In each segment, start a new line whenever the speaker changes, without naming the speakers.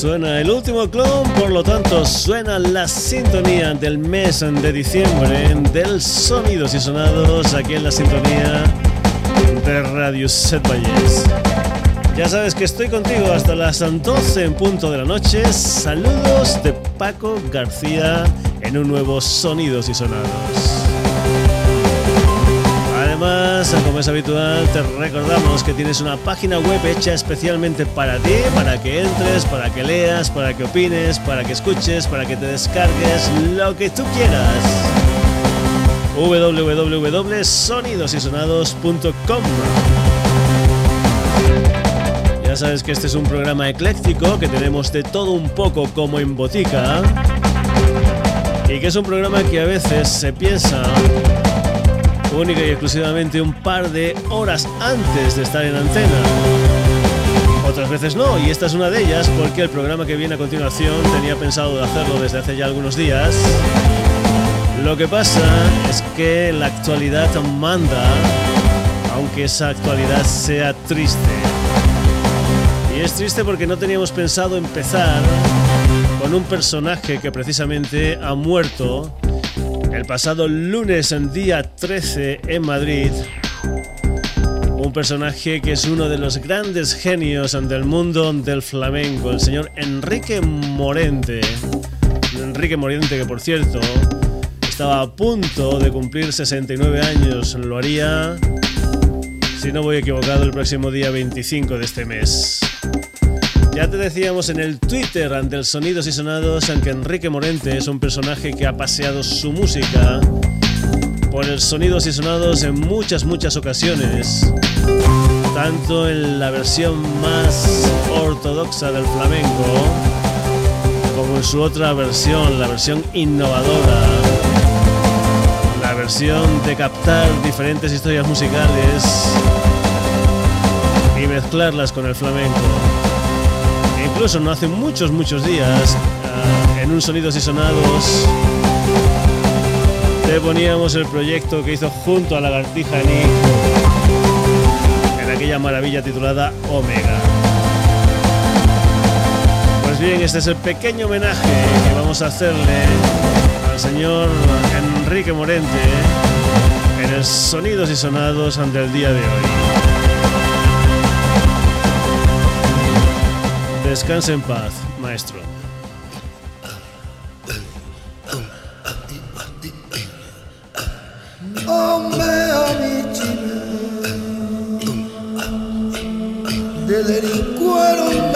Suena el último clon, por lo tanto suena la sintonía del mes de diciembre del Sonidos y Sonados aquí en la sintonía de Radio Set Valles. Ya sabes que estoy contigo hasta las 12 en punto de la noche. Saludos de Paco García en un nuevo Sonidos y Sonados. Como es habitual, te recordamos que tienes una página web hecha especialmente para ti, para que entres, para que leas, para que opines, para que escuches, para que te descargues lo que tú quieras. www.sonidosysonados.com Ya sabes que este es un programa ecléctico, que tenemos de todo un poco como en botica y que es un programa que a veces se piensa única y exclusivamente un par de horas antes de estar en antena. Otras veces no, y esta es una de ellas porque el programa que viene a continuación tenía pensado hacerlo desde hace ya algunos días. Lo que pasa es que la actualidad manda, aunque esa actualidad sea triste. Y es triste porque no teníamos pensado empezar con un personaje que precisamente ha muerto el pasado lunes, en día 13 en Madrid, un personaje que es uno de los grandes genios del mundo del flamenco, el señor Enrique Morente. Enrique Morente, que por cierto estaba a punto de cumplir 69 años, lo haría, si no voy equivocado, el próximo día 25 de este mes. Ya te decíamos en el Twitter ante el Sonidos y Sonados aunque Enrique Morente es un personaje que ha paseado su música por el Sonidos y Sonados en muchas, muchas ocasiones. Tanto en la versión más ortodoxa del flamenco, como en su otra versión, la versión innovadora. La versión de captar diferentes historias musicales y mezclarlas con el flamenco incluso no hace muchos, muchos días, ah, en un Sonidos y Sonados, te poníamos el proyecto que hizo junto a Lagartija Nick en aquella maravilla titulada Omega. Pues bien, este es el pequeño homenaje que vamos a hacerle al señor Enrique Morente en el Sonidos y Sonados ante el día de hoy. Descanse en paz, maestro. Hombre, delincuero.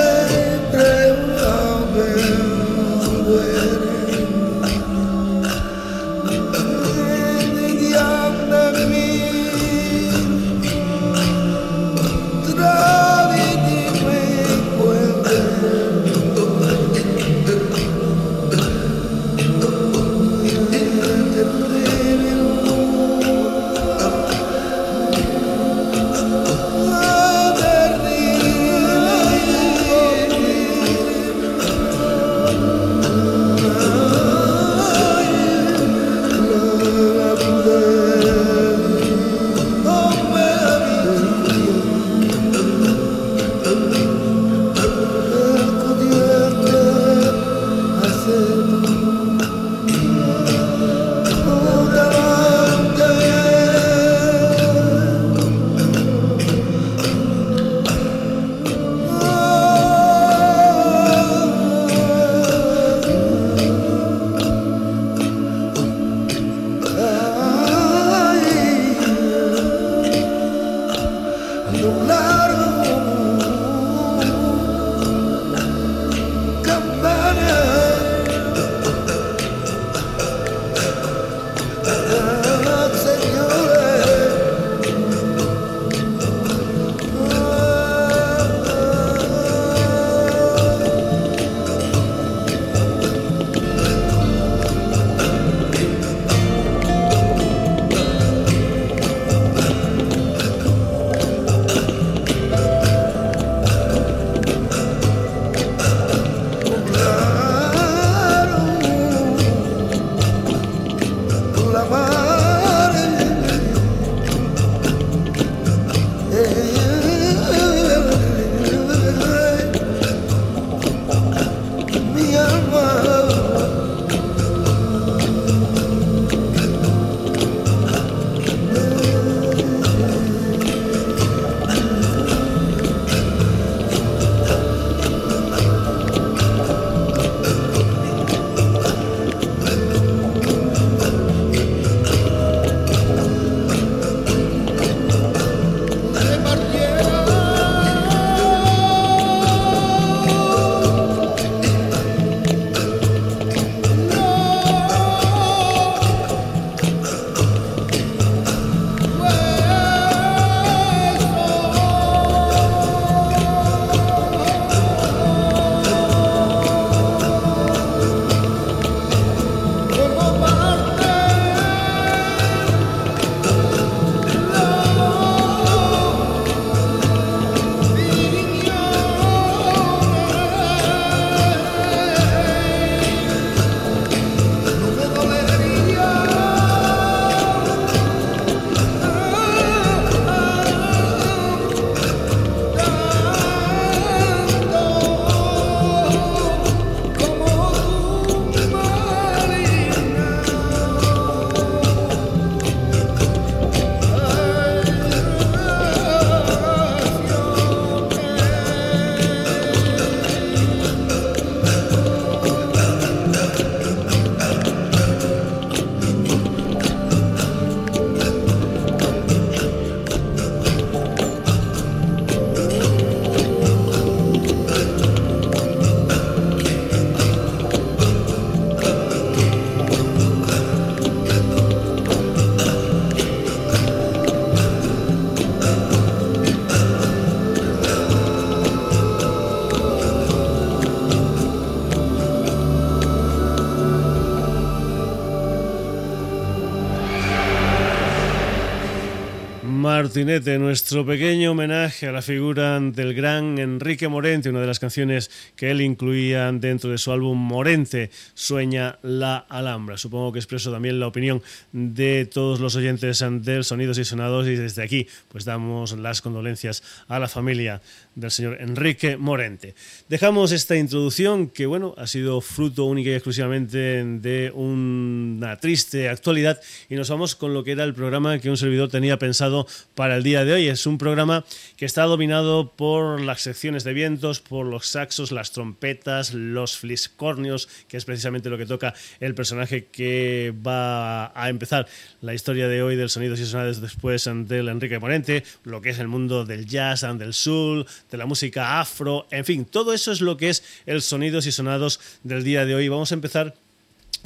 Martinete, nuestro pequeño homenaje a la figura del gran Enrique Morente, una de las canciones que él incluía dentro de su álbum Morente, Sueña la Alhambra. Supongo que expreso también la opinión de todos los oyentes del Sonidos y Sonados y desde aquí pues damos las condolencias a la familia del señor Enrique Morente. Dejamos esta introducción que bueno, ha sido fruto única y exclusivamente de una triste actualidad y nos vamos con lo que era el programa que un servidor tenía pensado para el día de hoy. Es un programa que está dominado por las secciones de vientos, por los saxos, las trompetas, los fliscornios, que es precisamente lo que toca el personaje que va a empezar la historia de hoy del Sonidos y Sonados después del Enrique Morente, lo que es el mundo del jazz, del soul, de la música afro, en fin, todo eso es lo que es el Sonidos y Sonados del día de hoy. Vamos a empezar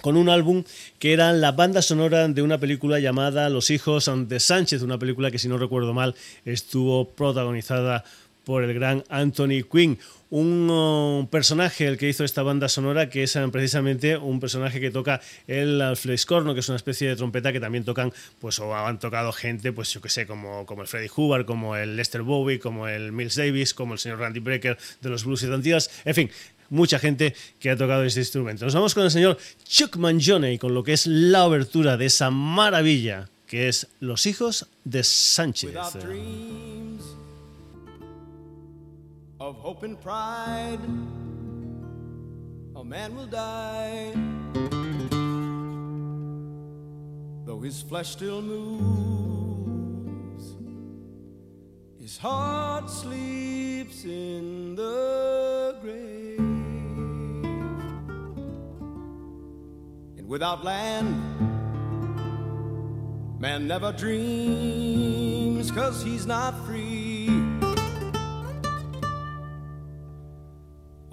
con un álbum que era la banda sonora de una película llamada Los hijos de Sánchez, una película que si no recuerdo mal estuvo protagonizada por el gran Anthony Quinn, un uh, personaje el que hizo esta banda sonora que es uh, precisamente un personaje que toca el fliscorno que es una especie de trompeta que también tocan pues o han tocado gente pues yo que sé como, como el Freddie Hubbard como el Lester Bowie como el Mills Davis como el señor Randy Brecker de los Blues y Tantías en fin mucha gente que ha tocado este instrumento. Nos vamos con el señor Chuck Mangione y con lo que es la obertura de esa maravilla que es Los hijos de Sánchez. Of hope and pride, a man will die. Though his flesh still moves, his heart sleeps in the grave. And without land. Man never dreams, cause he's not free.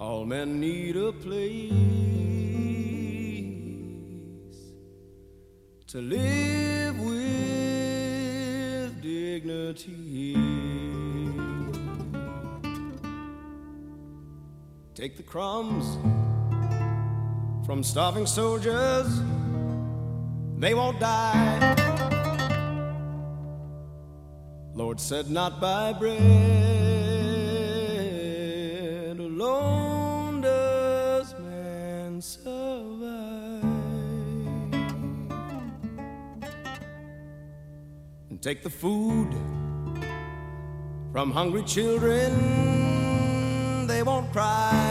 All men need a place to live with dignity. Take the crumbs from starving soldiers. They won't die. Lord said, Not by bread take the food from hungry children, they won't cry.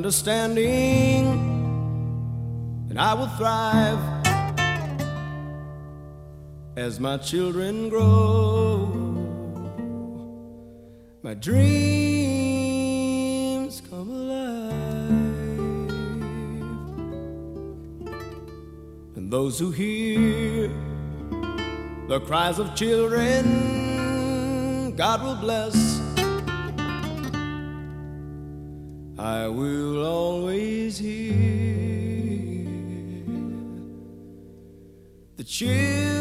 Understanding, and I will thrive as my children grow. My dreams come alive, and those who hear the cries of children, God will bless I will always hear the children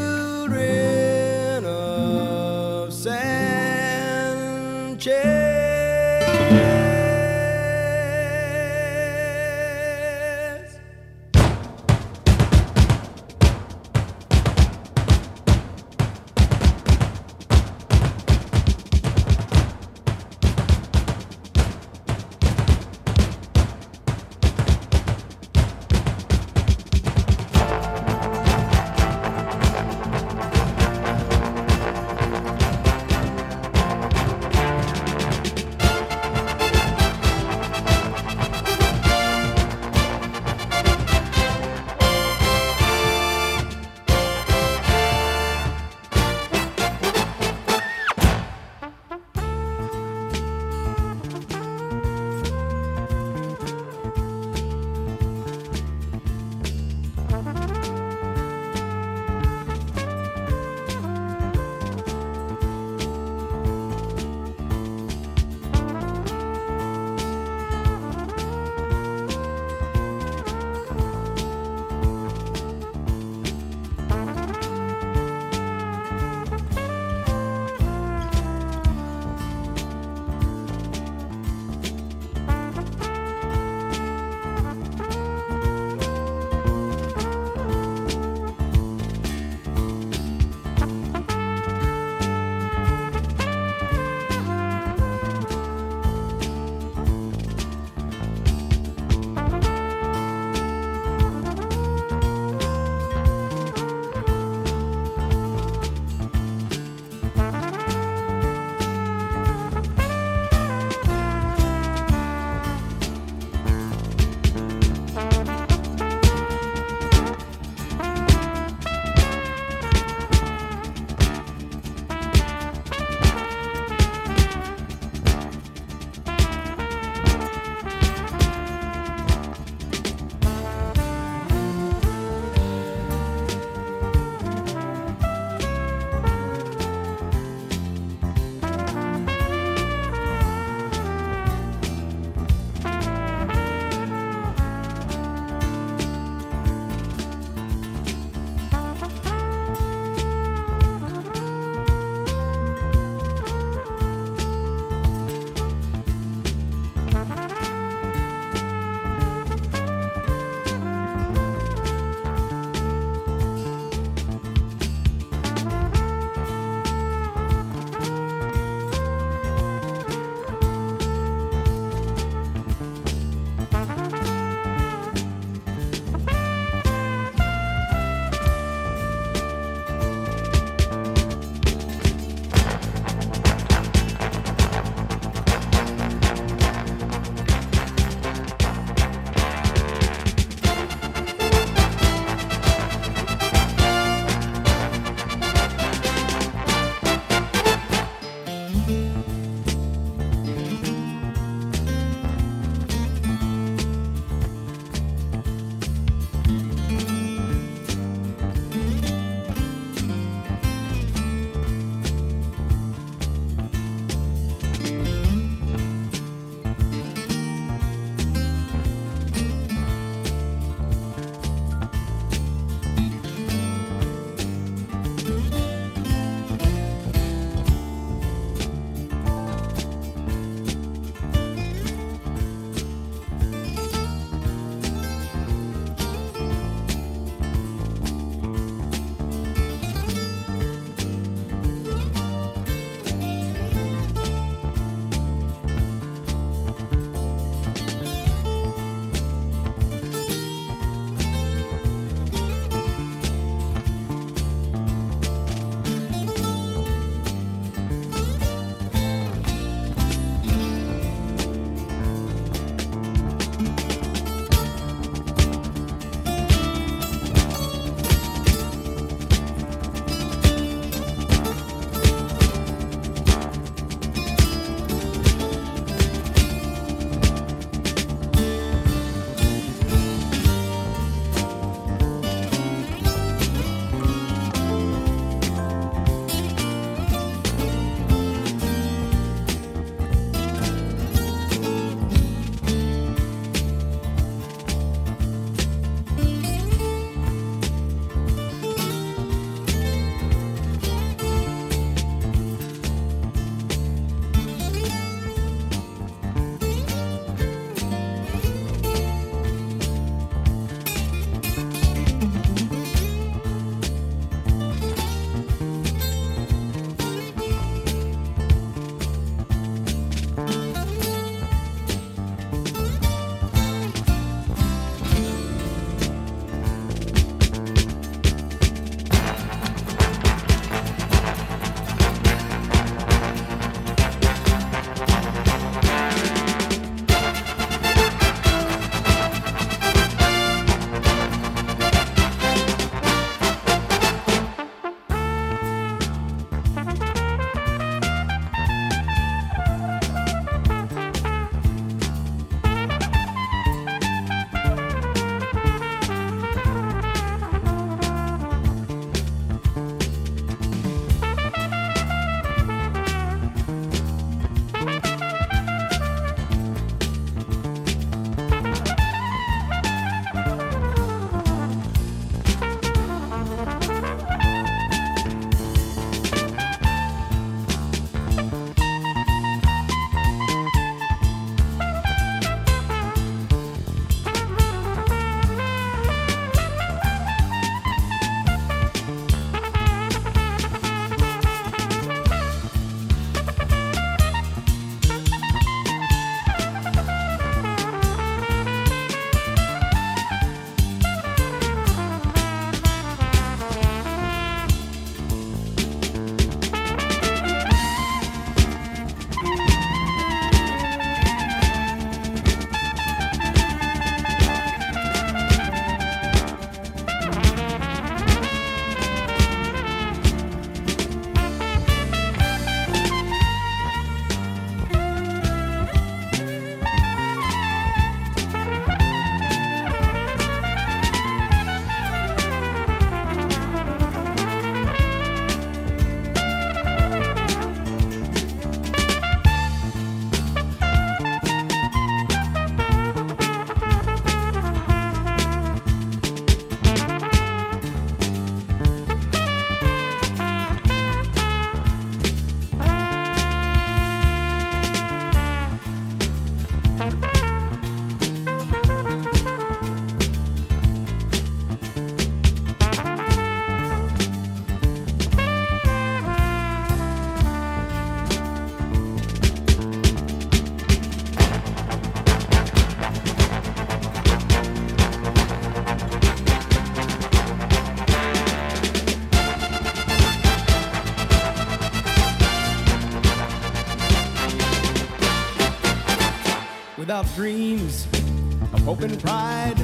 of hope and pride,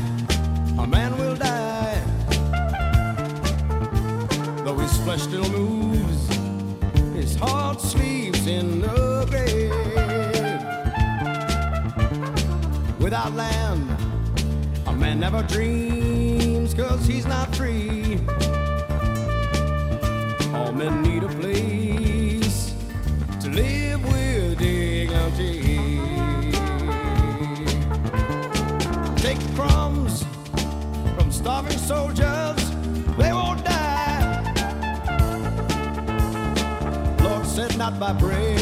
vibrate.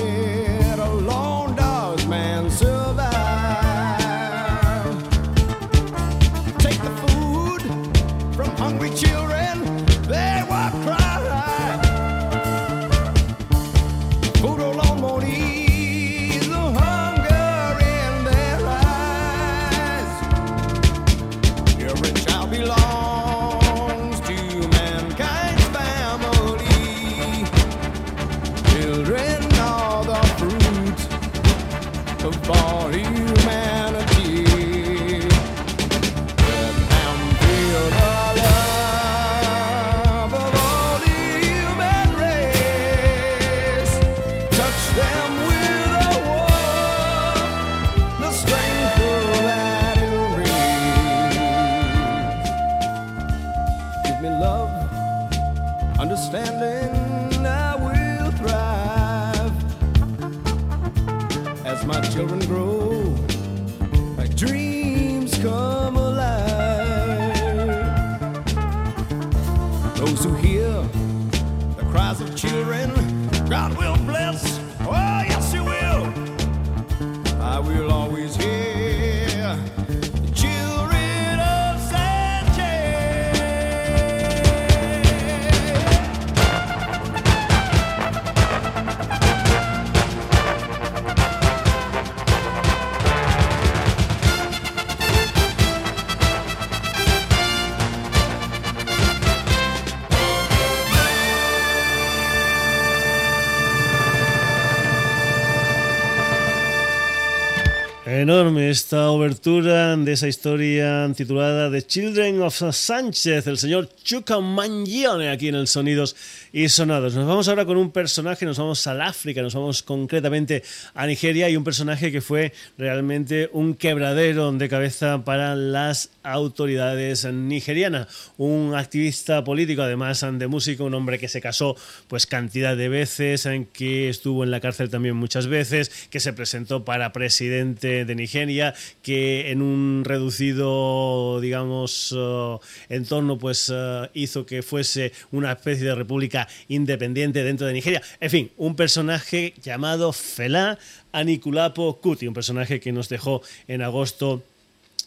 Enorme esta obertura de esa historia titulada The Children of Sánchez, el señor Chuka Mangione aquí en el Sonidos y Sonados. Nos vamos ahora con un personaje, nos vamos al África, nos vamos concretamente a Nigeria y un personaje que fue realmente un quebradero de cabeza para las autoridades nigerianas. Un activista político, además de músico, un hombre que se casó pues cantidad de veces, en que estuvo en la cárcel también muchas veces, que se presentó para presidente de Nigeria, que en un reducido, digamos, uh, entorno, pues uh, hizo que fuese una especie de república independiente dentro de Nigeria. En fin, un personaje llamado Fela Anikulapo Kuti, un personaje que nos dejó en agosto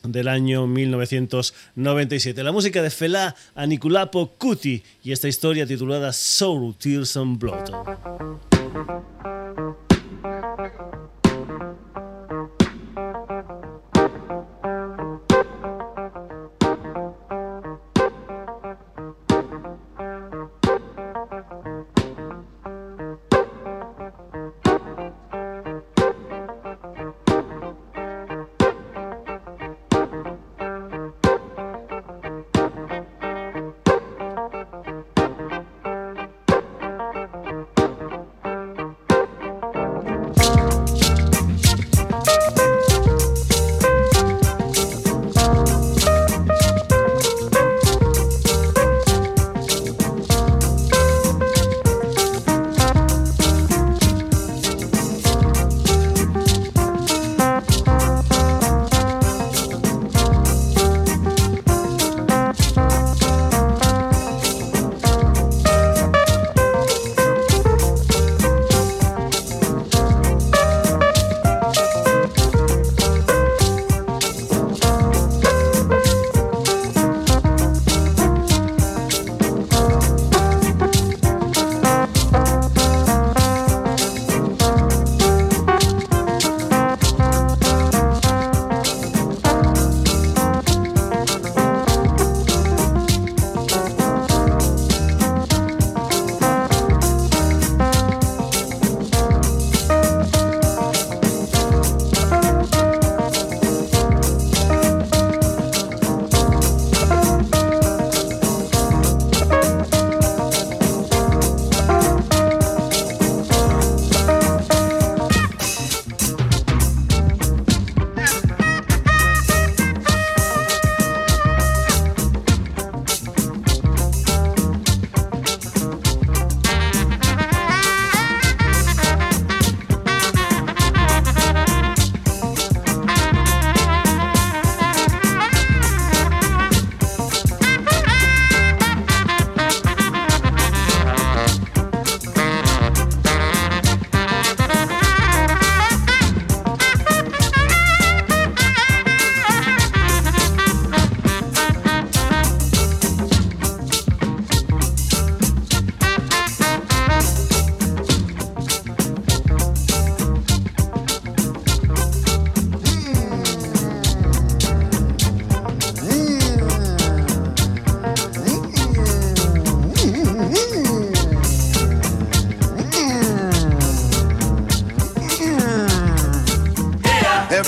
del año 1997. La música de Fela Anikulapo Kuti y esta historia titulada Soul, Tears and Blood.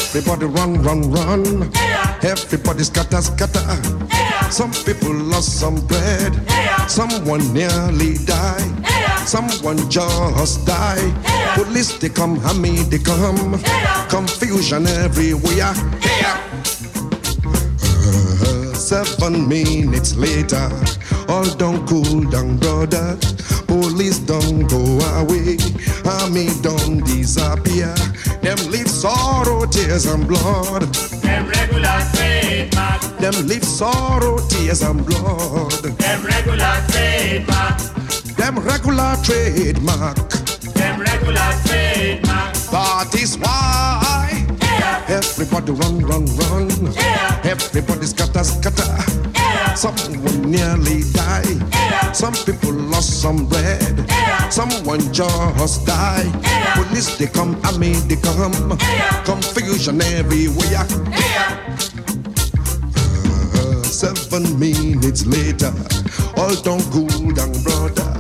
Everybody run, run, run. Everybody scatter, scatter. Some people lost some bread. Someone nearly died. Someone just died. Police they come, hammy they come. Confusion everywhere. Seven minutes later, all don't cool down, brother. Police don't go away. Army don't disappear. Them leave sorrow, tears and blood.
Them regular trademark.
Them leave sorrow, tears and blood.
Them regular trademark.
Them regular trademark.
Them regular trademark.
That is why everybody run, run, run. Everybody scatter, scatter. Someone nearly died. Some people lost some bread. Someone just died. Police they come, I mean they come. Confusion everywhere. Uh, seven minutes later, all don't cool down, brother.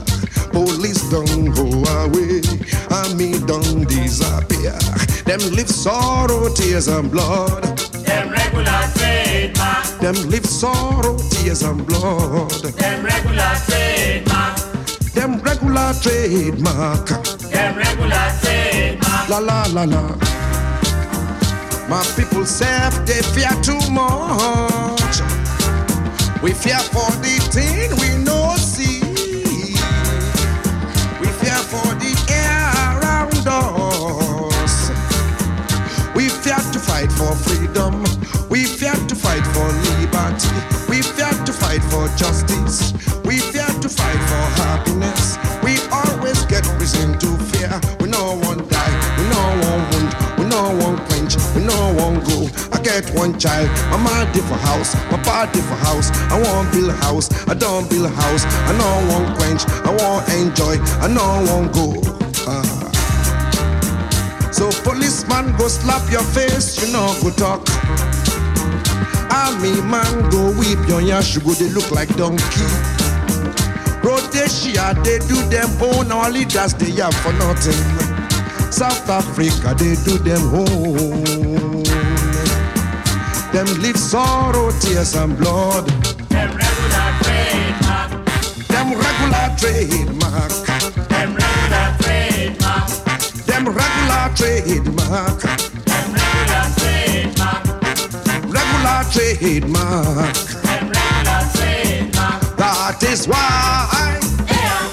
Police don't go away, I army don't disappear. Them live sorrow, tears and blood.
Them regular trademark.
Them live sorrow, tears and blood.
Them regular trademark.
Them regular trademark.
Them regular trademark.
La la la la. My people say they fear too much. We fear for the thing we liberty. We fear to fight for justice. We fear to fight for happiness. We always get reason to fear. We no one die. We no one wound. We no one quench. We no one go. I get one child. My mama for house. My body for house. I want build a house. I don't build a house. I no one quench. I want enjoy. I no one go. Ah. So policeman go slap your face, you know go talk. Army man go whip your yash, go they look like donkey. Rhodesia they do them own, our leaders they have for nothing. South Africa they do them own. Them live sorrow, tears and blood.
Them regular trademark.
Them regular trademark.
Them regular trademark.
Them regular trademark.
Regular trademark.
Regular trademark. That is why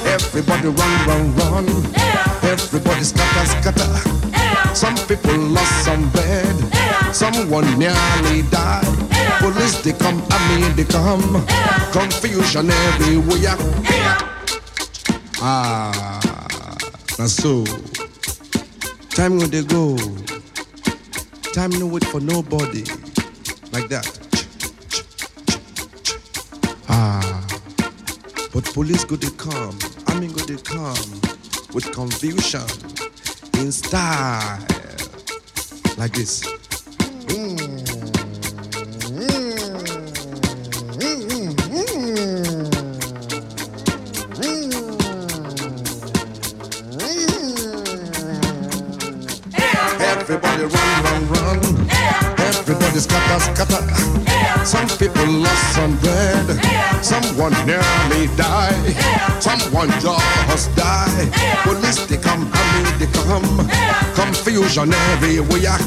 everybody run, run, run. Everybody scatter, scatter. Some people lost some bread. Someone nearly died. Police they come, I mean they come. Confusion everywhere. Ah, now so. Time when they go. Time no wait for nobody. Like that. Ah. But police go they come, I mean go they come with confusion in style like this. Everybody run, run, run. Everybody scatter, scatter. Some people lost some bread. Someone nearly died. Someone just died. Police they come, army they come. Confusion everywhere.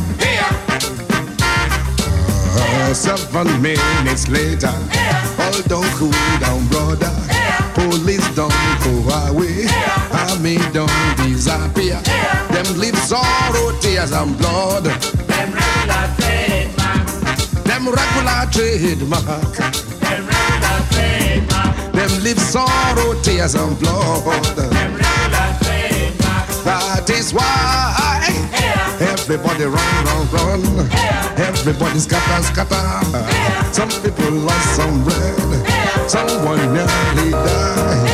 Uh, seven minutes later, all don't cool down, brother. Police don't go away. Army don't disappear. Them leave sorrow, tears and blood.
Them regular trademark.
Them regular trademark.
Them
live sorrow, tears and blood.
Them regular trademark.
That is why everybody run, run, run. Everybody scatter, scatter. Some people lost some bread. Someone nearly died.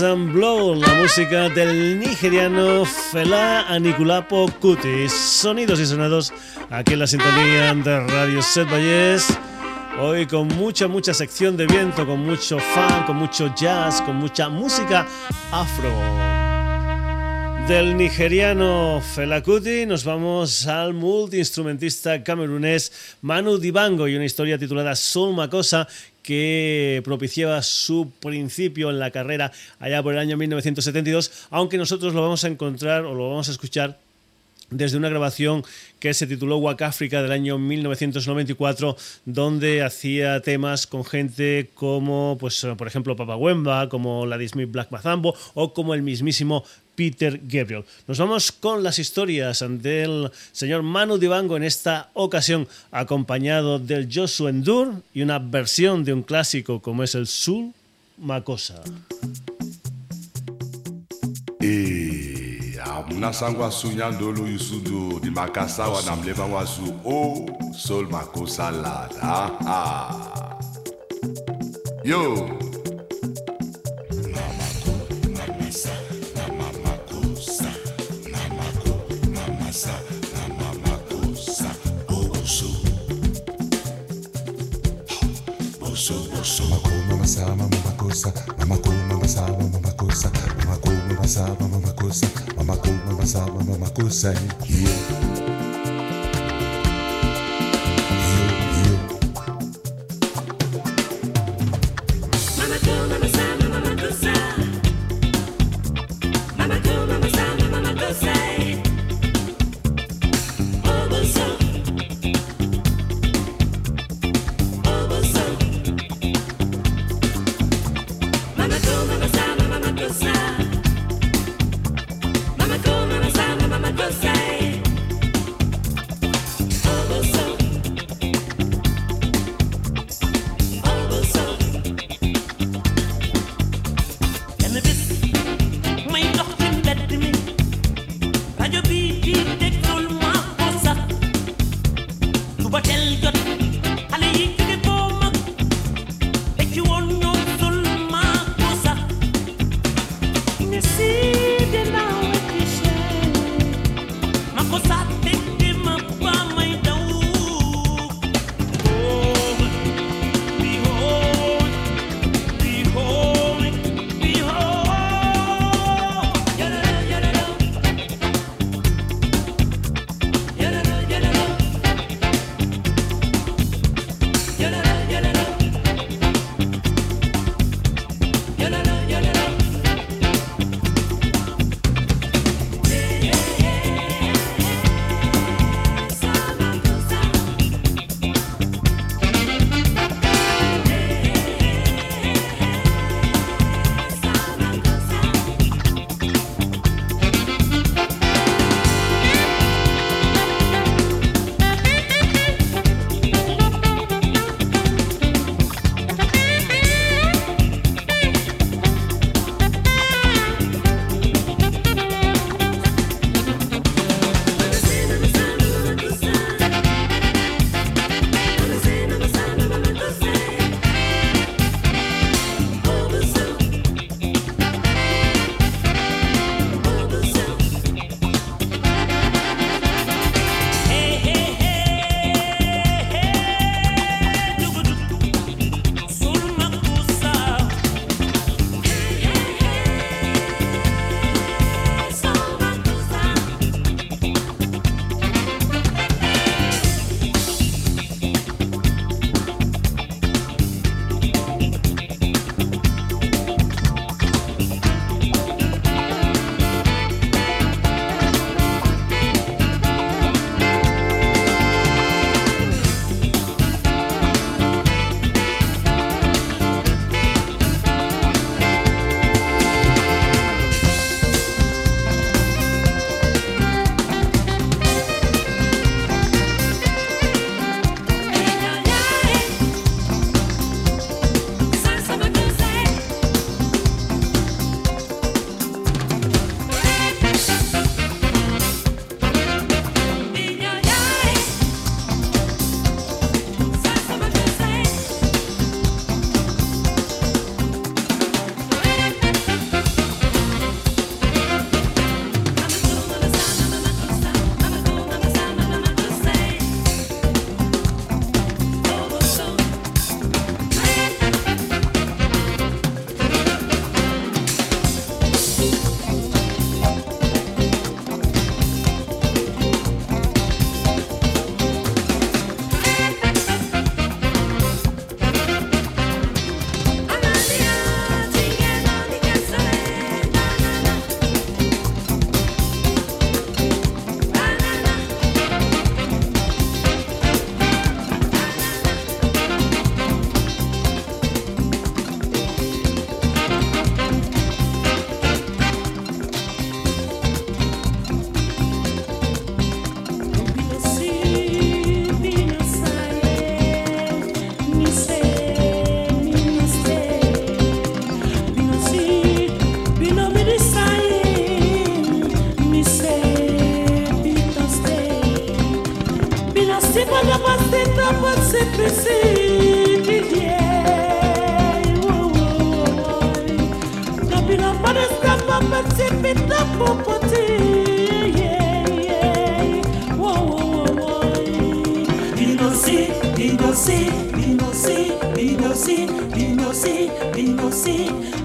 And Blow, la música del nigeriano Fela Anikulapo Kuti. Sonidos y sonados aquí en la sintonía de Radio Set Valles. Hoy con mucha, mucha sección de viento, con mucho fan, con mucho jazz, con mucha música afro. Del nigeriano Fela Kuti nos vamos al multiinstrumentista camerunés Manu Dibango y una historia titulada Soul Makosa que propiciaba su principio en la carrera allá por el año 1972, aunque nosotros lo vamos a encontrar o lo vamos a escuchar desde una grabación que se tituló Wak Africa del año 1994, donde hacía temas con gente como, pues, por ejemplo, Papa Wemba, como la Disney Black Mazambo o como el mismísimo Peter Gabriel. Nos vamos con las historias del señor Manu Dibango en esta ocasión, acompañado del Joshua Endur y una versión de un clásico como es el Sul Makosa.
Sol makosa yo
makosa makoma masama mamakosa mamakoma masama mamakosa mamakoma masama mamakosa mamakoma masama mamakosa yeah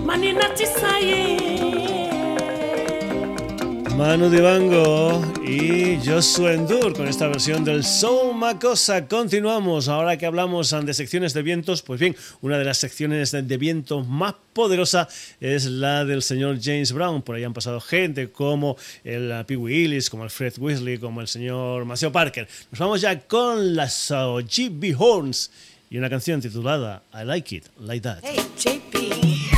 Manina tisaye
Manu Dibango y Joshua Endur con esta versión del Soul Macosa. Continuamos, ahora que hablamos de secciones de vientos, pues bien, una de las secciones de viento más poderosa es la del señor James Brown. Por ahí han pasado gente como el Pee Willis, como el Fred Weasley, como el señor Maceo Parker. Nos vamos ya con las GB Horns y una canción titulada I Like It Like That.
Hey, JP.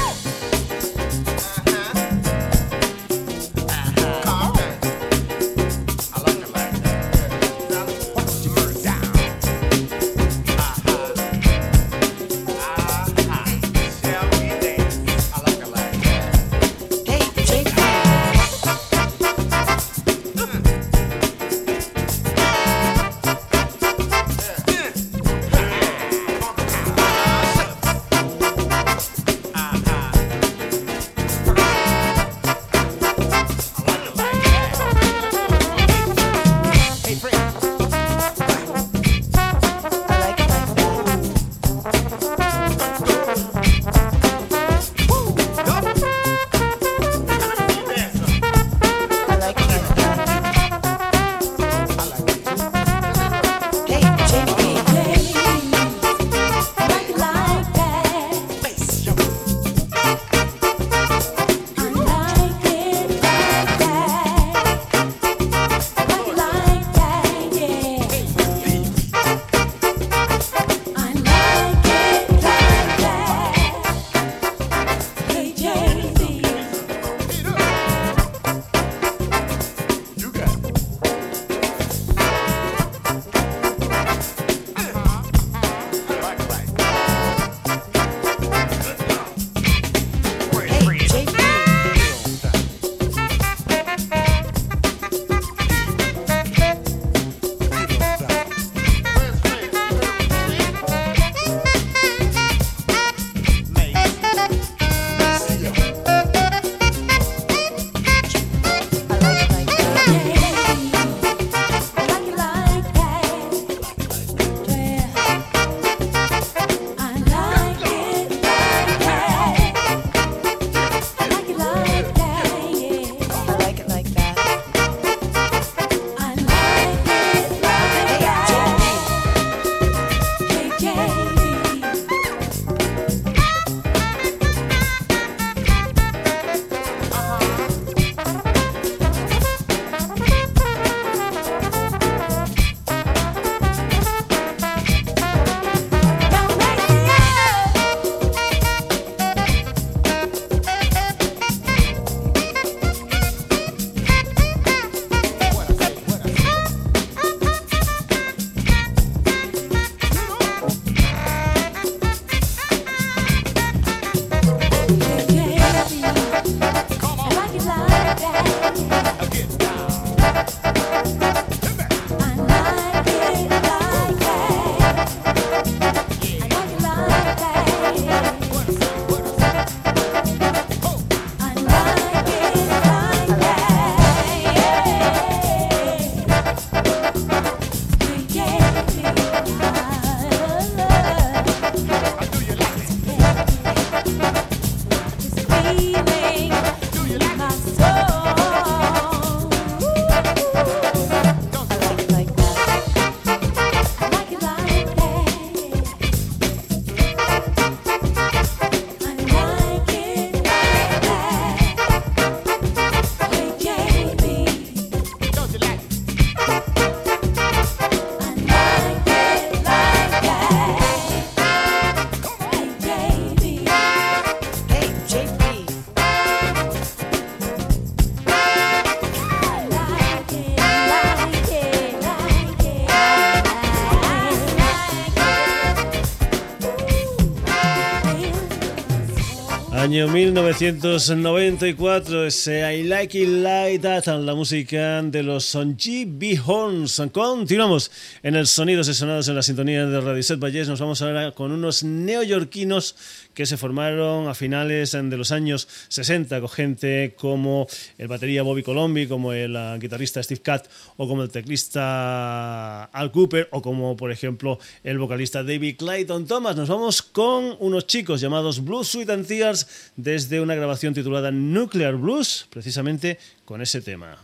1994 es I Like It Like That, la música de los GB Horns. Continuamos en el Sonidos y Sonados en la sintonía de Radio Set Valles. Nos vamos ahora con unos neoyorquinos que se formaron a finales em, de los años 60 con gente como el batería Bobby Colombi, como el ah, guitarrista Steve Catt o como el teclista Al Cooper o como por ejemplo el vocalista David Clayton Thomas. Nos vamos con unos chicos llamados Blue Sweet and Tears desde una grabación titulada Nuclear Blues, precisamente con ese tema.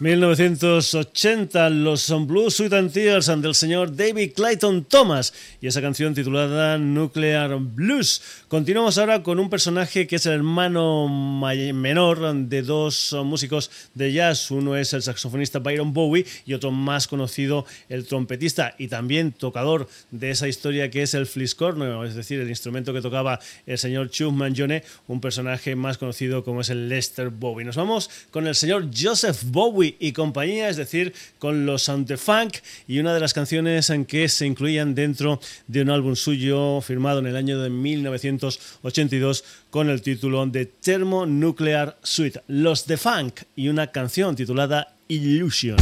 1980, los Blue Sweet and Tears del señor David Clayton Thomas y esa canción titulada Nuclear Blues. Continuamos ahora con un personaje que es el hermano menor de dos músicos de jazz. Uno es el saxofonista Byron Bowie y otro más conocido, el trompetista y también tocador de esa historia que es el fliscorno, es decir, el instrumento que tocaba el señor Chuck Mangione, un personaje más conocido como es el Lester Bowie. Nos vamos con el señor Joseph Bowie y compañía, es decir, con los Sound Funk y una de las canciones en que se incluían dentro de un álbum suyo firmado en el año de 1982 con el título de Thermonuclear Suite, Los The Funk y una canción titulada Illusion.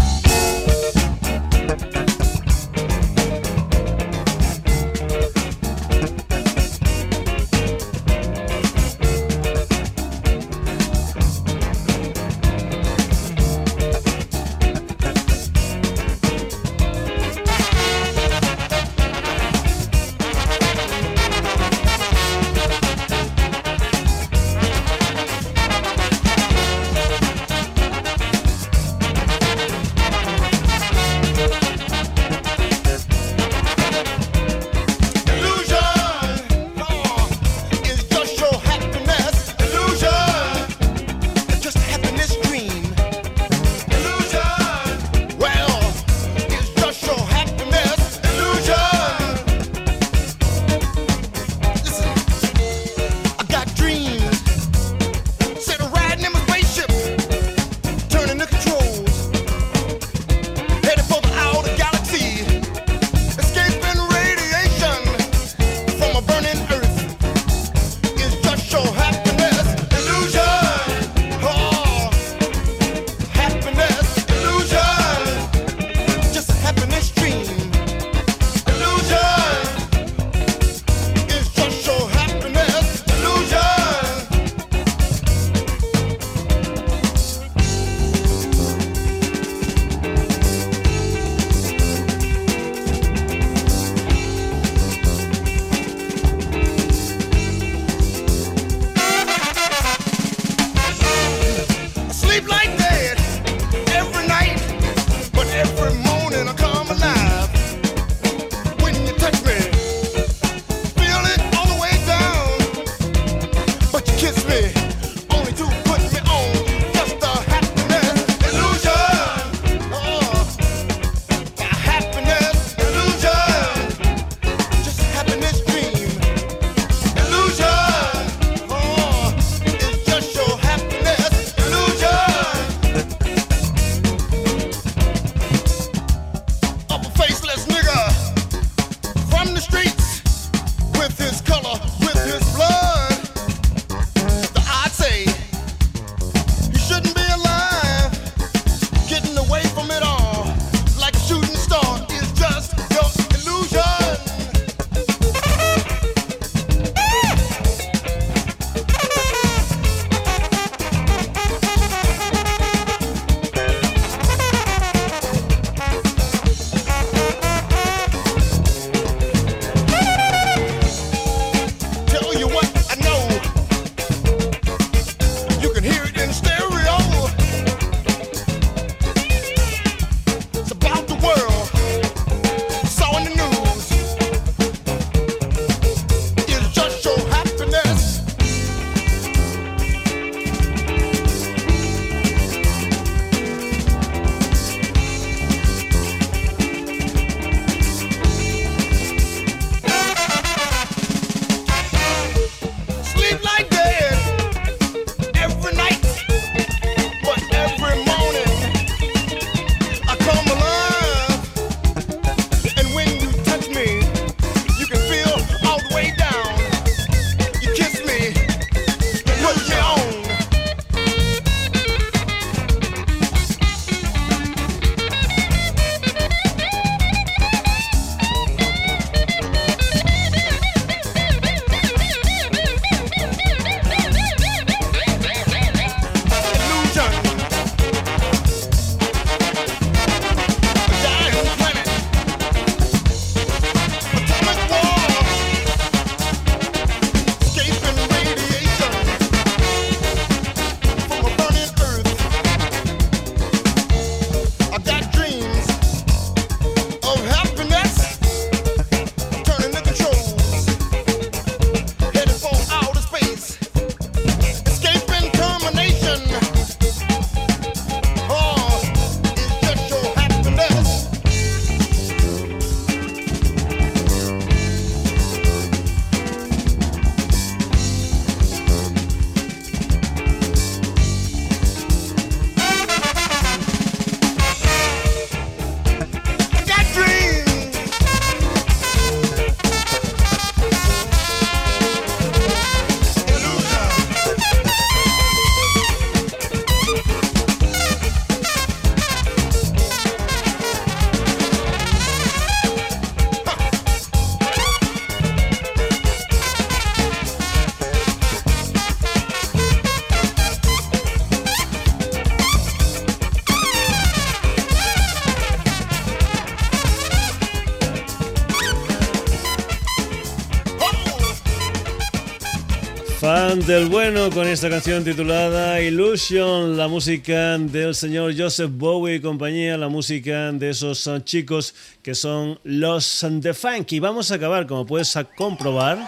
Con esta canción titulada Illusion, la música del señor Joseph Bowie y compañía, la música de esos uh, chicos que son los The Funky. Vamos a acabar, como puedes comprobar,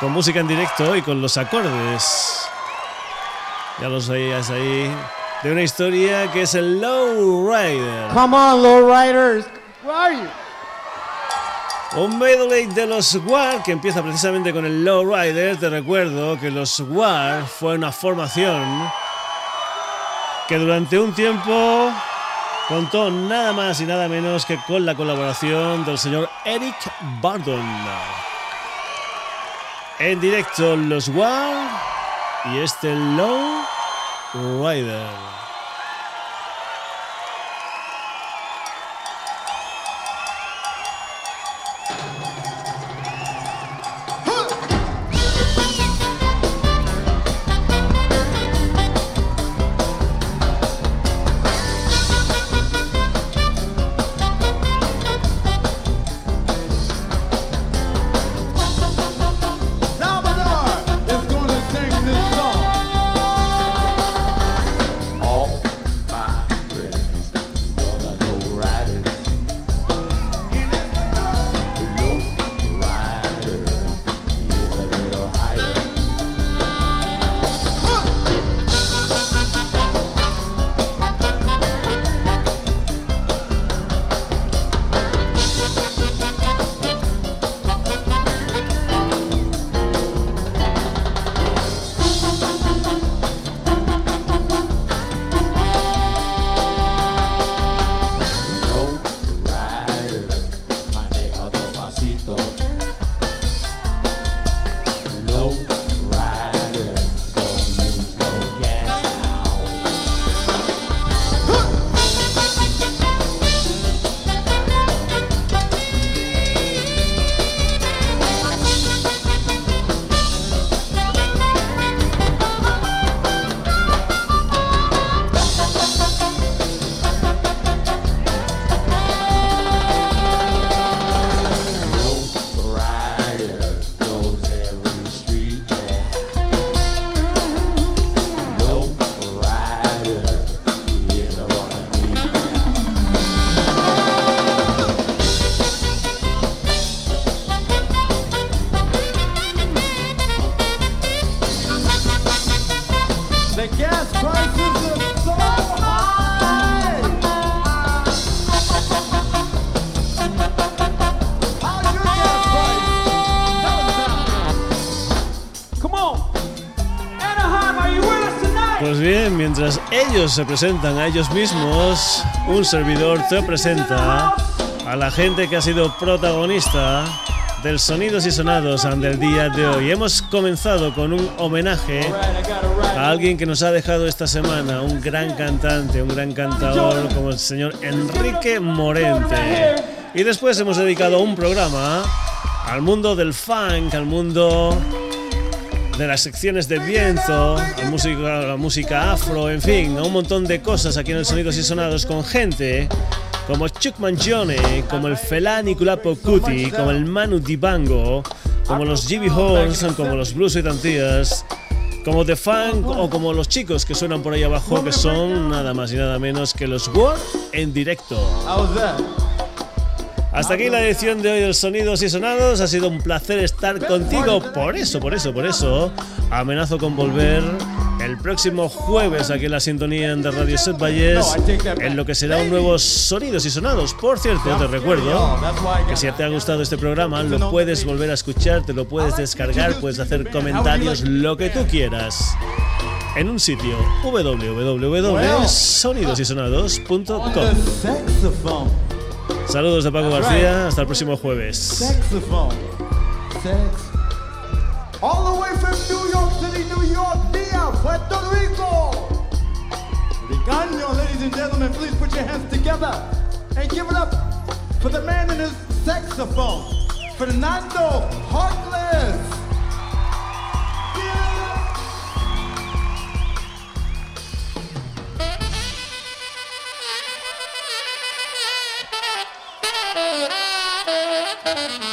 con música en directo y con los acordes. Ya los veías ahí, de una historia que es el Low Rider.
Come on, low riders. Where are you?
Un medley de los War que empieza precisamente con el Low Rider. Te recuerdo que los War fue una formación que durante un tiempo contó nada más y nada menos que con la colaboración del señor Eric Bardon. En directo los War y este Low Rider. Ellos se presentan a ellos mismos, un servidor te presenta a la gente que ha sido protagonista del Sonidos y Sonados del día de hoy. Hemos comenzado con un homenaje a alguien que nos ha dejado esta semana, un gran cantante, un gran cantador como el señor Enrique Morente. Y después hemos dedicado un programa al mundo del funk, al mundo de las secciones de viento, la música, la música afro, en fin, un montón de cosas aquí en el Sonidos y Sonados con gente como Chuck Mangione, como el Fela Nicolapo Cuti, como el Manu Dibango, como los Jimmy Horns, como los Blues y Tantías, como The Funk o como los chicos que suenan por ahí abajo que son nada más y nada menos que los War en directo. Hasta aquí la edición de hoy del Sonidos y Sonados. Ha sido un placer estar contigo. Por eso, por eso, por eso, amenazo con volver el próximo jueves aquí en la sintonía de Radio Set Valles en lo que será un nuevo Sonidos y Sonados. Por cierto, te recuerdo que si te ha gustado este programa, lo puedes volver a escuchar, te lo puedes descargar, puedes hacer comentarios, lo que tú quieras en un sitio www.sonidosysonados.com. Saludos de Paco García, hasta el próximo jueves.
Sex. All the way from New York City, New York, via Puerto Rico. Ricaño, ladies and gentlemen, please put your hands together and give it up for the man in his saxophone, Fernando Harkless.
Thank you.